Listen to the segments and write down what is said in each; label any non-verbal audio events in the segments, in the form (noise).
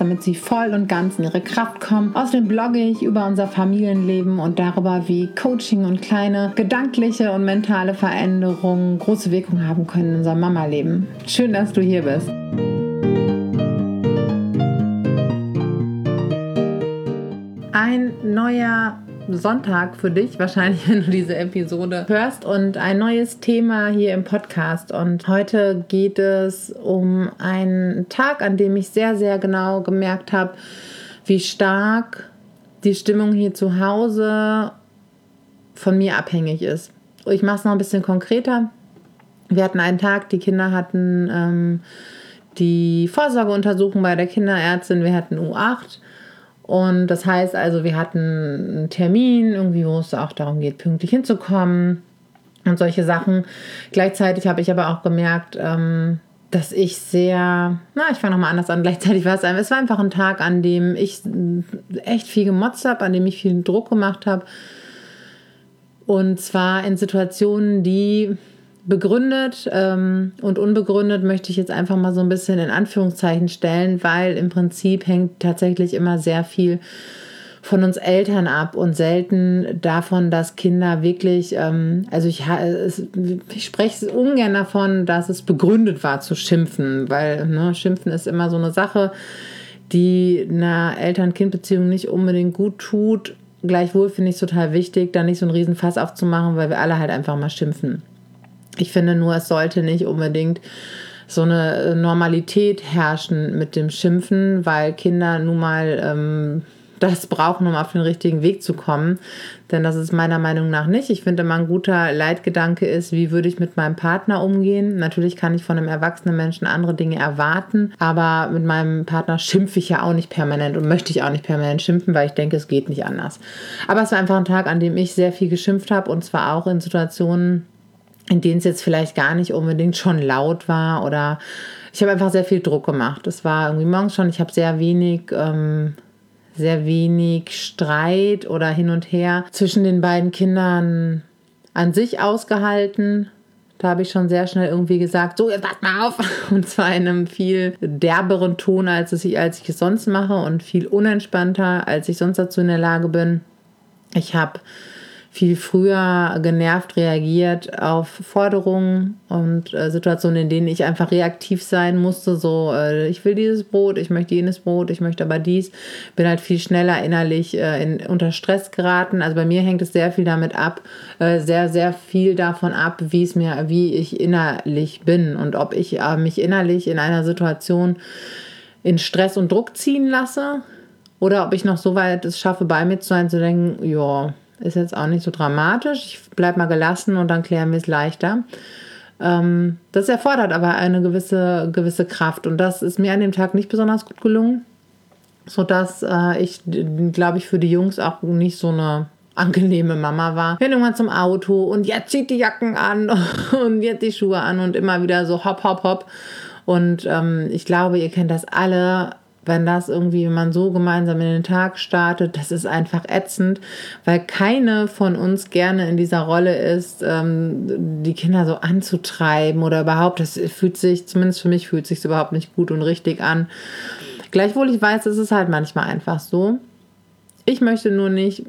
damit sie voll und ganz in ihre Kraft kommen. Außerdem blogge ich über unser Familienleben und darüber, wie Coaching und kleine gedankliche und mentale Veränderungen große Wirkung haben können in unserem Mama-Leben. Schön, dass du hier bist. Ein neuer Sonntag für dich, wahrscheinlich, (laughs) wenn du diese Episode hörst. Und ein neues Thema hier im Podcast. Und heute geht es um einen Tag, an dem ich sehr, sehr genau gemerkt habe, wie stark die Stimmung hier zu Hause von mir abhängig ist. Ich mache es noch ein bisschen konkreter. Wir hatten einen Tag, die Kinder hatten ähm, die Vorsorgeuntersuchung bei der Kinderärztin, wir hatten U8 und das heißt also, wir hatten einen Termin, irgendwie, wo es auch darum geht, pünktlich hinzukommen und solche Sachen. Gleichzeitig habe ich aber auch gemerkt, ähm, dass ich sehr, na, ich fange nochmal anders an. Gleichzeitig war es es war einfach ein Tag, an dem ich echt viel gemotzt habe, an dem ich viel Druck gemacht habe. Und zwar in Situationen, die begründet ähm, und unbegründet möchte ich jetzt einfach mal so ein bisschen in Anführungszeichen stellen, weil im Prinzip hängt tatsächlich immer sehr viel von uns Eltern ab und selten davon, dass Kinder wirklich, ähm, also ich, ich spreche ungern davon, dass es begründet war zu schimpfen, weil ne, Schimpfen ist immer so eine Sache, die einer Eltern-Kind-Beziehung nicht unbedingt gut tut. Gleichwohl finde ich es total wichtig, da nicht so einen riesen Fass aufzumachen, weil wir alle halt einfach mal schimpfen. Ich finde nur, es sollte nicht unbedingt so eine äh, Normalität herrschen mit dem Schimpfen, weil Kinder nun mal ähm, das brauchen, um auf den richtigen Weg zu kommen. Denn das ist meiner Meinung nach nicht. Ich finde immer ein guter Leitgedanke ist, wie würde ich mit meinem Partner umgehen. Natürlich kann ich von einem erwachsenen Menschen andere Dinge erwarten, aber mit meinem Partner schimpfe ich ja auch nicht permanent und möchte ich auch nicht permanent schimpfen, weil ich denke, es geht nicht anders. Aber es war einfach ein Tag, an dem ich sehr viel geschimpft habe und zwar auch in Situationen, in denen es jetzt vielleicht gar nicht unbedingt schon laut war oder ich habe einfach sehr viel Druck gemacht. Es war irgendwie morgens schon, ich habe sehr wenig, ähm, sehr wenig Streit oder hin und her zwischen den beiden Kindern an sich ausgehalten. Da habe ich schon sehr schnell irgendwie gesagt, so, jetzt pass mal auf. (laughs) Und zwar in einem viel derberen Ton, als, ich, als ich es sonst mache und viel unentspannter, als ich sonst dazu in der Lage bin. Ich habe viel früher genervt reagiert auf Forderungen und äh, Situationen, in denen ich einfach reaktiv sein musste. So, äh, ich will dieses Brot, ich möchte jenes Brot, ich möchte aber dies. Bin halt viel schneller innerlich äh, in, unter Stress geraten. Also bei mir hängt es sehr viel damit ab, äh, sehr, sehr viel davon ab, wie es mir, wie ich innerlich bin und ob ich äh, mich innerlich in einer Situation in Stress und Druck ziehen lasse oder ob ich noch so weit es schaffe, bei mir zu sein, zu denken, ja, ist jetzt auch nicht so dramatisch. Ich bleibe mal gelassen und dann klären wir es leichter. Ähm, das erfordert aber eine gewisse, gewisse Kraft und das ist mir an dem Tag nicht besonders gut gelungen, sodass äh, ich, glaube ich, für die Jungs auch nicht so eine angenehme Mama war. Wir irgendwann zum Auto und jetzt zieht die Jacken an (laughs) und jetzt die Schuhe an und immer wieder so hopp, hopp, hopp. Und ähm, ich glaube, ihr kennt das alle wenn das irgendwie, wenn man so gemeinsam in den Tag startet, das ist einfach ätzend, weil keine von uns gerne in dieser Rolle ist, ähm, die Kinder so anzutreiben oder überhaupt, das fühlt sich, zumindest für mich fühlt sich überhaupt nicht gut und richtig an. Gleichwohl ich weiß, es ist halt manchmal einfach so. Ich möchte nur nicht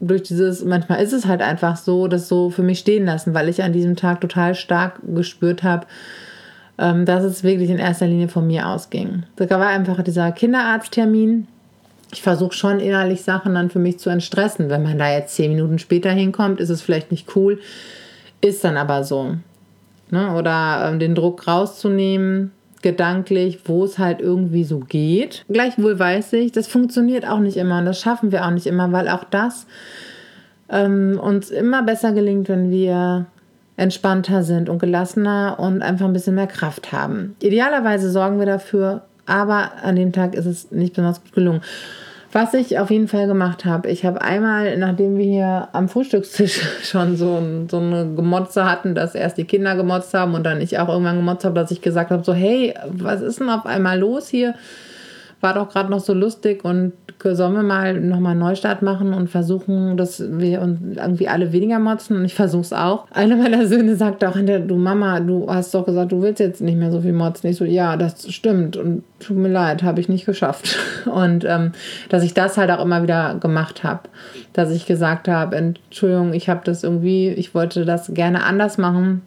durch dieses, manchmal ist es halt einfach so, das so für mich stehen lassen, weil ich an diesem Tag total stark gespürt habe, ähm, dass es wirklich in erster Linie von mir ausging. Da war einfach dieser Kinderarzttermin. Ich versuche schon innerlich Sachen dann für mich zu entstressen. Wenn man da jetzt zehn Minuten später hinkommt, ist es vielleicht nicht cool, ist dann aber so. Ne? Oder ähm, den Druck rauszunehmen, gedanklich, wo es halt irgendwie so geht. Gleichwohl weiß ich, das funktioniert auch nicht immer und das schaffen wir auch nicht immer, weil auch das ähm, uns immer besser gelingt, wenn wir entspannter sind und gelassener und einfach ein bisschen mehr Kraft haben. Idealerweise sorgen wir dafür, aber an dem Tag ist es nicht besonders gut gelungen. Was ich auf jeden Fall gemacht habe, ich habe einmal, nachdem wir hier am Frühstückstisch (laughs) schon so, so eine Gemotze hatten, dass erst die Kinder gemotzt haben und dann ich auch irgendwann gemotzt habe, dass ich gesagt habe, so hey, was ist denn auf einmal los hier? War doch gerade noch so lustig und sollen wir mal nochmal einen Neustart machen und versuchen, dass wir uns irgendwie alle weniger motzen und ich versuche es auch. Einer meiner Söhne sagt auch du Mama, du hast doch gesagt, du willst jetzt nicht mehr so viel motzen. Ich so, ja, das stimmt und tut mir leid, habe ich nicht geschafft. (laughs) Und ähm, dass ich das halt auch immer wieder gemacht habe. Dass ich gesagt habe, Entschuldigung, ich habe das irgendwie, ich wollte das gerne anders machen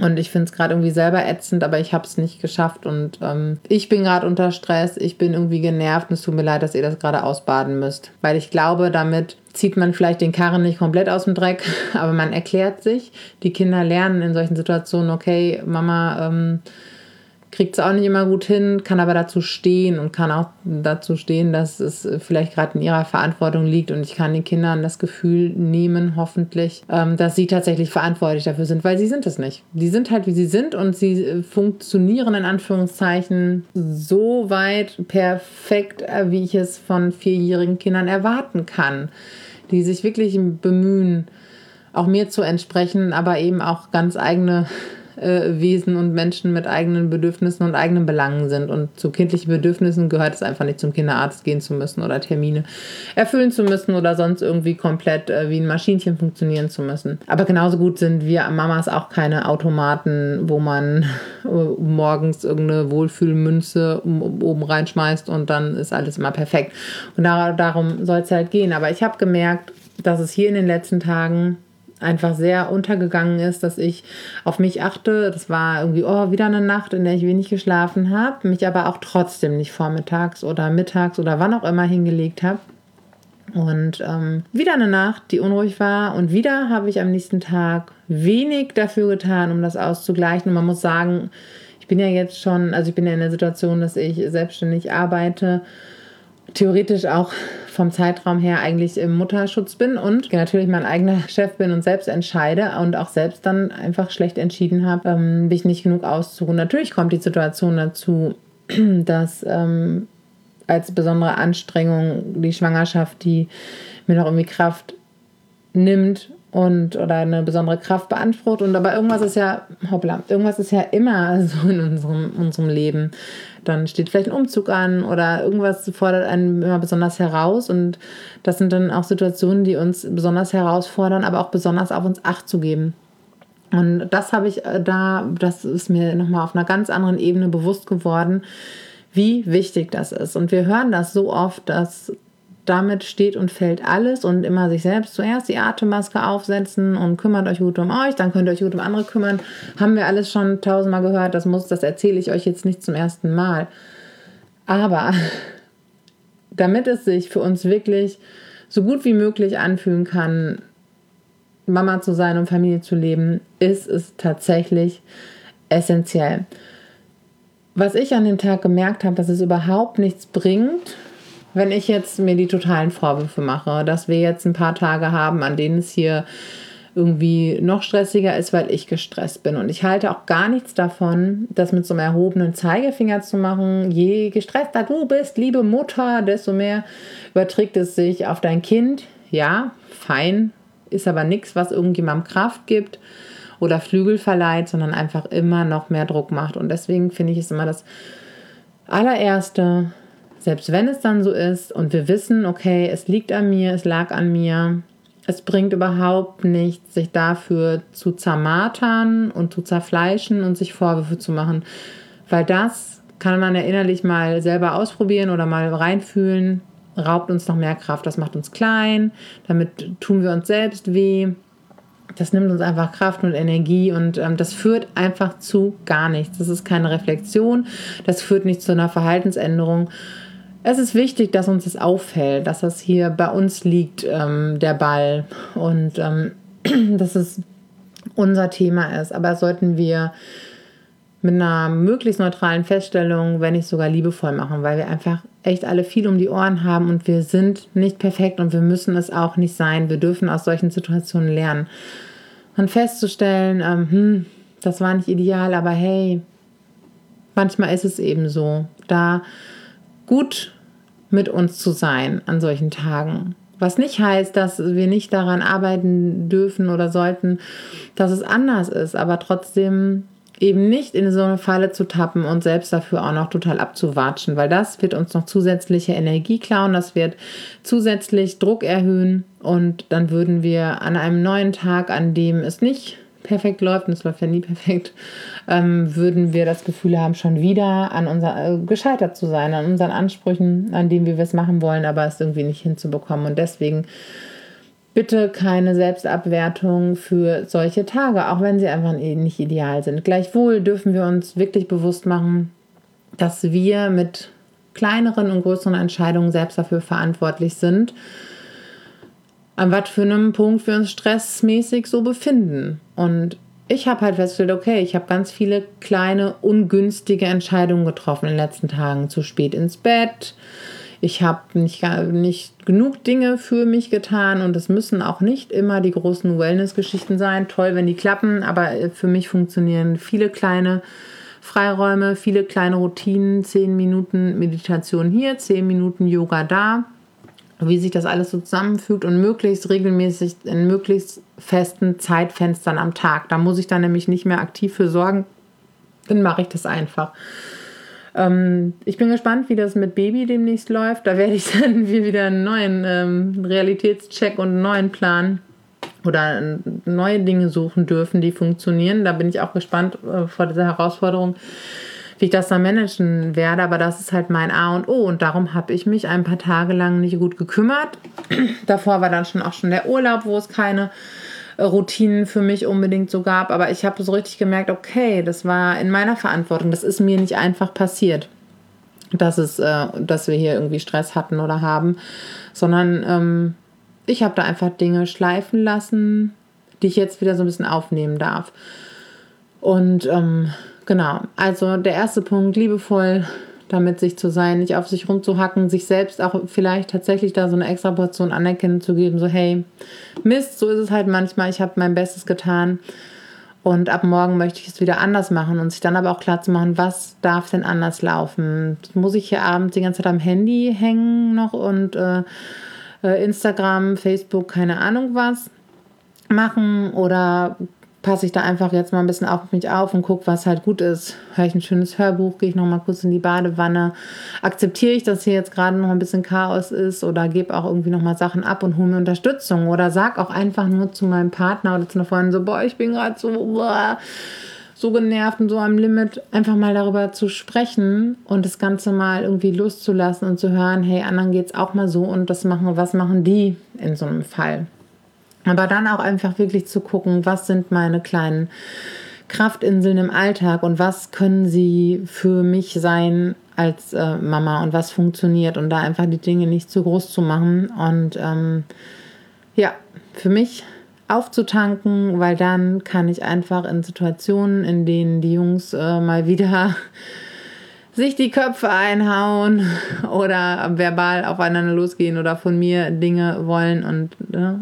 und ich finde es gerade irgendwie selber ätzend, aber ich habe es nicht geschafft. Und ähm, ich bin gerade unter Stress, ich bin irgendwie genervt und es tut mir leid, dass ihr das gerade ausbaden müsst. Weil ich glaube, damit zieht man vielleicht den Karren nicht komplett aus dem Dreck, (laughs) aber man erklärt sich. Die Kinder lernen in solchen Situationen, okay, Mama, ähm, kriegt es auch nicht immer gut hin, kann aber dazu stehen und kann auch dazu stehen, dass es vielleicht gerade in ihrer Verantwortung liegt und ich kann den Kindern das Gefühl nehmen, hoffentlich, ähm, dass sie tatsächlich verantwortlich dafür sind, weil sie sind es nicht. Die sind halt, wie sie sind und sie äh, funktionieren in Anführungszeichen so weit perfekt, äh, wie ich es von vierjährigen Kindern erwarten kann, die sich wirklich bemühen, auch mir zu entsprechen, aber eben auch ganz eigene äh, Wesen und Menschen mit eigenen Bedürfnissen und eigenen Belangen sind. Und zu kindlichen Bedürfnissen gehört es einfach nicht, zum Kinderarzt gehen zu müssen oder Termine erfüllen zu müssen oder sonst irgendwie komplett äh, wie ein Maschinchen funktionieren zu müssen. Aber genauso gut sind wir Mamas auch keine Automaten, wo man (laughs) äh, morgens irgendeine Wohlfühlmünze oben reinschmeißt und dann ist alles immer perfekt. Und darum soll es halt gehen. Aber ich habe gemerkt, dass es hier in den letzten Tagen einfach sehr untergegangen ist, dass ich auf mich achte. Das war irgendwie, oh, wieder eine Nacht, in der ich wenig geschlafen habe, mich aber auch trotzdem nicht vormittags oder mittags oder wann auch immer hingelegt habe. Und ähm, wieder eine Nacht, die unruhig war. Und wieder habe ich am nächsten Tag wenig dafür getan, um das auszugleichen. Und man muss sagen, ich bin ja jetzt schon, also ich bin ja in der Situation, dass ich selbstständig arbeite theoretisch auch vom Zeitraum her eigentlich im Mutterschutz bin und natürlich mein eigener (laughs) Chef bin und selbst entscheide und auch selbst dann einfach schlecht entschieden habe, ähm, mich nicht genug auszuruhen. Natürlich kommt die Situation dazu, (clears throat) dass ähm, als besondere Anstrengung die Schwangerschaft, die mir noch irgendwie Kraft nimmt und oder eine besondere Kraft beansprucht und aber irgendwas ist ja hoppla irgendwas ist ja immer (laughs) so in unserem unserem Leben dann steht vielleicht ein Umzug an oder irgendwas fordert einen immer besonders heraus. Und das sind dann auch Situationen, die uns besonders herausfordern, aber auch besonders auf uns Acht zu geben. Und das habe ich äh, da, das ist mir nochmal auf einer ganz anderen Ebene bewusst geworden, wie wichtig das ist. Und wir hören das so oft, dass damit steht und fällt alles und immer sich selbst zuerst die Atemmaske aufsetzen und kümmert euch gut um euch, dann könnt ihr euch gut um andere kümmern. Haben wir alles schon tausendmal gehört, das muss, das erzähle ich euch jetzt nicht zum ersten Mal. Aber (laughs) damit es sich für uns wirklich so gut wie möglich anfühlen kann, Mama zu sein und Familie zu leben, ist es tatsächlich essentiell. Was ich an dem Tag gemerkt habe, dass es überhaupt nichts bringt, wenn ich jetzt mir die totalen Vorwürfe mache, dass wir jetzt ein paar Tage haben, an denen es hier irgendwie noch stressiger ist, weil ich gestresst bin. Und ich halte auch gar nichts davon, das mit so einem erhobenen Zeigefinger zu machen. Je gestresster du bist, liebe Mutter, desto mehr überträgt es sich auf dein Kind. Ja, fein, ist aber nichts, was irgendjemandem Kraft gibt oder Flügel verleiht, sondern einfach immer noch mehr Druck macht. Und deswegen finde ich es immer das allererste, selbst wenn es dann so ist und wir wissen, okay, es liegt an mir, es lag an mir, es bringt überhaupt nichts, sich dafür zu zermartern und zu zerfleischen und sich Vorwürfe zu machen, weil das kann man ja innerlich mal selber ausprobieren oder mal reinfühlen, raubt uns noch mehr Kraft, das macht uns klein, damit tun wir uns selbst weh. Das nimmt uns einfach Kraft und Energie und ähm, das führt einfach zu gar nichts. Das ist keine Reflexion, das führt nicht zu einer Verhaltensänderung es ist wichtig, dass uns das auffällt, dass das hier bei uns liegt, ähm, der Ball. Und ähm, (clears throat) dass es unser Thema ist. Aber sollten wir mit einer möglichst neutralen Feststellung, wenn nicht sogar liebevoll machen, weil wir einfach echt alle viel um die Ohren haben und wir sind nicht perfekt und wir müssen es auch nicht sein. Wir dürfen aus solchen Situationen lernen. dann festzustellen, ähm, hm, das war nicht ideal, aber hey, manchmal ist es eben so, da gut mit uns zu sein an solchen Tagen. Was nicht heißt, dass wir nicht daran arbeiten dürfen oder sollten, dass es anders ist, aber trotzdem eben nicht in so eine Falle zu tappen und selbst dafür auch noch total abzuwatschen, weil das wird uns noch zusätzliche Energie klauen, das wird zusätzlich Druck erhöhen und dann würden wir an einem neuen Tag, an dem es nicht perfekt läuft, und es läuft ja nie perfekt, ähm, würden wir das Gefühl haben, schon wieder an unser, äh, gescheitert zu sein, an unseren Ansprüchen, an denen wir es machen wollen, aber es irgendwie nicht hinzubekommen. Und deswegen bitte keine Selbstabwertung für solche Tage, auch wenn sie einfach nicht ideal sind. Gleichwohl dürfen wir uns wirklich bewusst machen, dass wir mit kleineren und größeren Entscheidungen selbst dafür verantwortlich sind, an was für einem Punkt wir uns stressmäßig so befinden. Und ich habe halt festgestellt, okay, ich habe ganz viele kleine, ungünstige Entscheidungen getroffen in den letzten Tagen. Zu spät ins Bett, ich habe nicht, nicht genug Dinge für mich getan und es müssen auch nicht immer die großen Wellness-Geschichten sein. Toll, wenn die klappen, aber für mich funktionieren viele kleine Freiräume, viele kleine Routinen, zehn Minuten Meditation hier, zehn Minuten Yoga da. Wie sich das alles so zusammenfügt und möglichst regelmäßig in möglichst festen Zeitfenstern am Tag. Da muss ich dann nämlich nicht mehr aktiv für sorgen. Dann mache ich das einfach. Ähm, ich bin gespannt, wie das mit Baby demnächst läuft. Da werde ich (laughs) dann wieder einen neuen ähm, Realitätscheck und einen neuen Plan oder äh, neue Dinge suchen dürfen, die funktionieren. Da bin ich auch gespannt äh, vor dieser Herausforderung, wie ich das dann managen werde. Aber das ist halt mein A und O und darum habe ich mich ein paar Tage lang nicht gut gekümmert. (clears throat) Davor war dann schon auch schon der Urlaub, wo es keine Routinen für mich unbedingt so gab. Aber ich habe so richtig gemerkt, okay, das war in meiner Verantwortung. Das ist mir nicht einfach passiert, dass, es, äh, dass wir hier irgendwie Stress hatten oder haben, sondern ähm, ich habe da einfach Dinge schleifen lassen, die ich jetzt wieder so ein bisschen aufnehmen darf. Und ähm, genau, also der erste Punkt, liebevoll damit sich zu sein, nicht auf sich rumzuhacken, sich selbst auch vielleicht tatsächlich da so eine extra Portion Anerkennung zu geben, so hey, Mist, so ist es halt manchmal, ich habe mein Bestes getan und ab morgen möchte ich es wieder anders machen und sich dann aber auch klar zu machen, was darf denn anders laufen? Muss ich hier abends die ganze Zeit am Handy hängen noch und äh, äh Instagram, Facebook, keine Ahnung was machen oder passe ich da einfach jetzt mal ein bisschen auf mich auf und gucke, was halt gut ist. Höre ich ein schönes Hörbuch, gehe ich noch mal kurz in die Badewanne. Akzeptiere ich, dass hier jetzt gerade noch ein bisschen Chaos ist oder gebe auch irgendwie noch mal Sachen ab und hole mir Unterstützung oder sag auch einfach nur zu meinem Partner oder zu einer Freundin so, boah, ich bin gerade so, boah, so genervt und so am Limit, einfach mal darüber zu sprechen und das Ganze mal irgendwie loszulassen und zu hören, hey, anderen geht es auch mal so und das machen, was machen die in so einem Fall? Aber dann auch einfach wirklich zu gucken, was sind meine kleinen Kraftinseln im Alltag und was können sie für mich sein als äh, Mama und was funktioniert und da einfach die Dinge nicht zu groß zu machen und ähm, ja, für mich aufzutanken, weil dann kann ich einfach in Situationen, in denen die Jungs äh, mal wieder sich die Köpfe einhauen (laughs) oder verbal aufeinander losgehen oder von mir Dinge wollen und ne,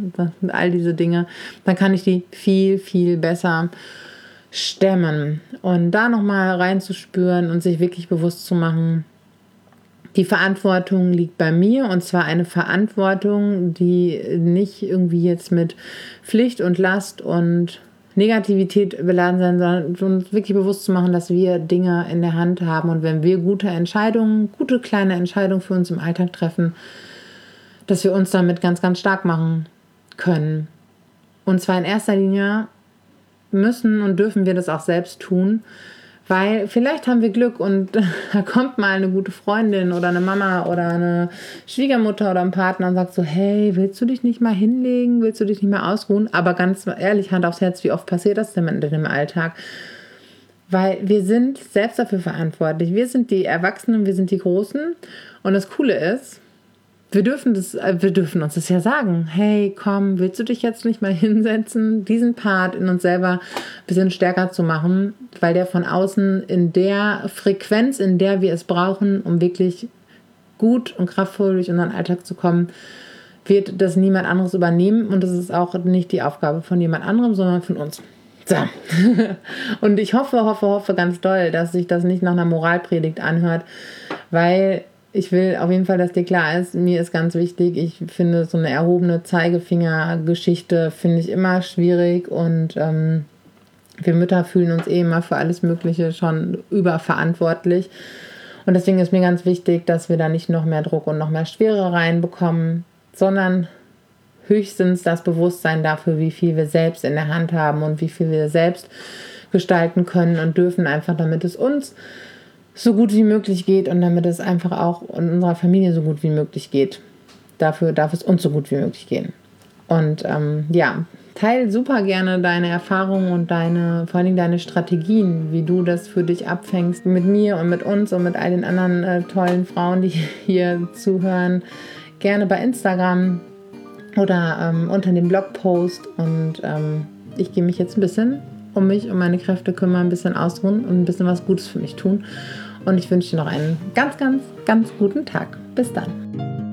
all diese Dinge, dann kann ich die viel, viel besser stemmen. Und da nochmal reinzuspüren und sich wirklich bewusst zu machen, die Verantwortung liegt bei mir und zwar eine Verantwortung, die nicht irgendwie jetzt mit Pflicht und Last und Negativität beladen sein, sondern uns wirklich bewusst zu machen, dass wir Dinge in der Hand haben und wenn wir gute Entscheidungen, gute kleine Entscheidungen für uns im Alltag treffen, dass wir uns damit ganz, ganz stark machen können. Und zwar in erster Linie müssen und dürfen wir das auch selbst tun, weil vielleicht haben wir Glück und (laughs) da kommt mal eine gute Freundin oder eine Mama oder eine Schwiegermutter oder ein Partner und sagt so, hey, willst du dich nicht mal hinlegen? Willst du dich nicht mal ausruhen? Aber ganz ehrlich, Hand aufs Herz, wie oft passiert das denn in dem Alltag? Weil wir sind selbst dafür verantwortlich. Wir sind die Erwachsenen, wir sind die Großen. Und das Coole ist, wir dürfen, das, äh, wir dürfen uns das ja sagen. Hey, komm, willst du dich jetzt nicht mal (laughs) hinsetzen, diesen Part in uns selber ein bisschen stärker zu machen, weil der von außen in der Frequenz, in der wir es brauchen, um wirklich gut und kraftvoll durch unseren Alltag zu kommen, wird das niemand anderes übernehmen und das ist auch nicht die Aufgabe von jemand anderem, sondern von uns. So. (laughs) und ich hoffe, hoffe, hoffe ganz doll, dass sich das nicht nach einer Moralpredigt anhört, weil ich will auf jeden Fall, dass dir klar ist, mir ist ganz wichtig, ich finde so eine erhobene Zeigefinger-Geschichte finde ich immer schwierig und ähm, wir Mütter fühlen uns eh immer für alles Mögliche schon überverantwortlich. Und deswegen ist mir ganz wichtig, dass wir da nicht noch mehr Druck und noch mehr Schwere reinbekommen, sondern höchstens das Bewusstsein dafür, wie viel wir selbst in der Hand haben und wie viel wir selbst gestalten können und dürfen, einfach damit es uns so gut wie möglich geht und damit es einfach auch in unserer Familie so gut wie möglich geht. Dafür darf es uns so gut wie möglich gehen. Und ähm, ja, teil super gerne deine Erfahrungen und deine, vor allem deine Strategien, wie du das für dich abfängst mit mir und mit uns und mit all den anderen äh, tollen Frauen, die (laughs) hier zuhören. Gerne bei Instagram oder ähm, unter dem Blogpost. Und ähm, ich gehe mich jetzt ein bisschen um mich, um meine Kräfte kümmern, ein bisschen ausruhen und ein bisschen was Gutes für mich tun. Und ich wünsche dir noch einen ganz, ganz, ganz guten Tag. Bis dann.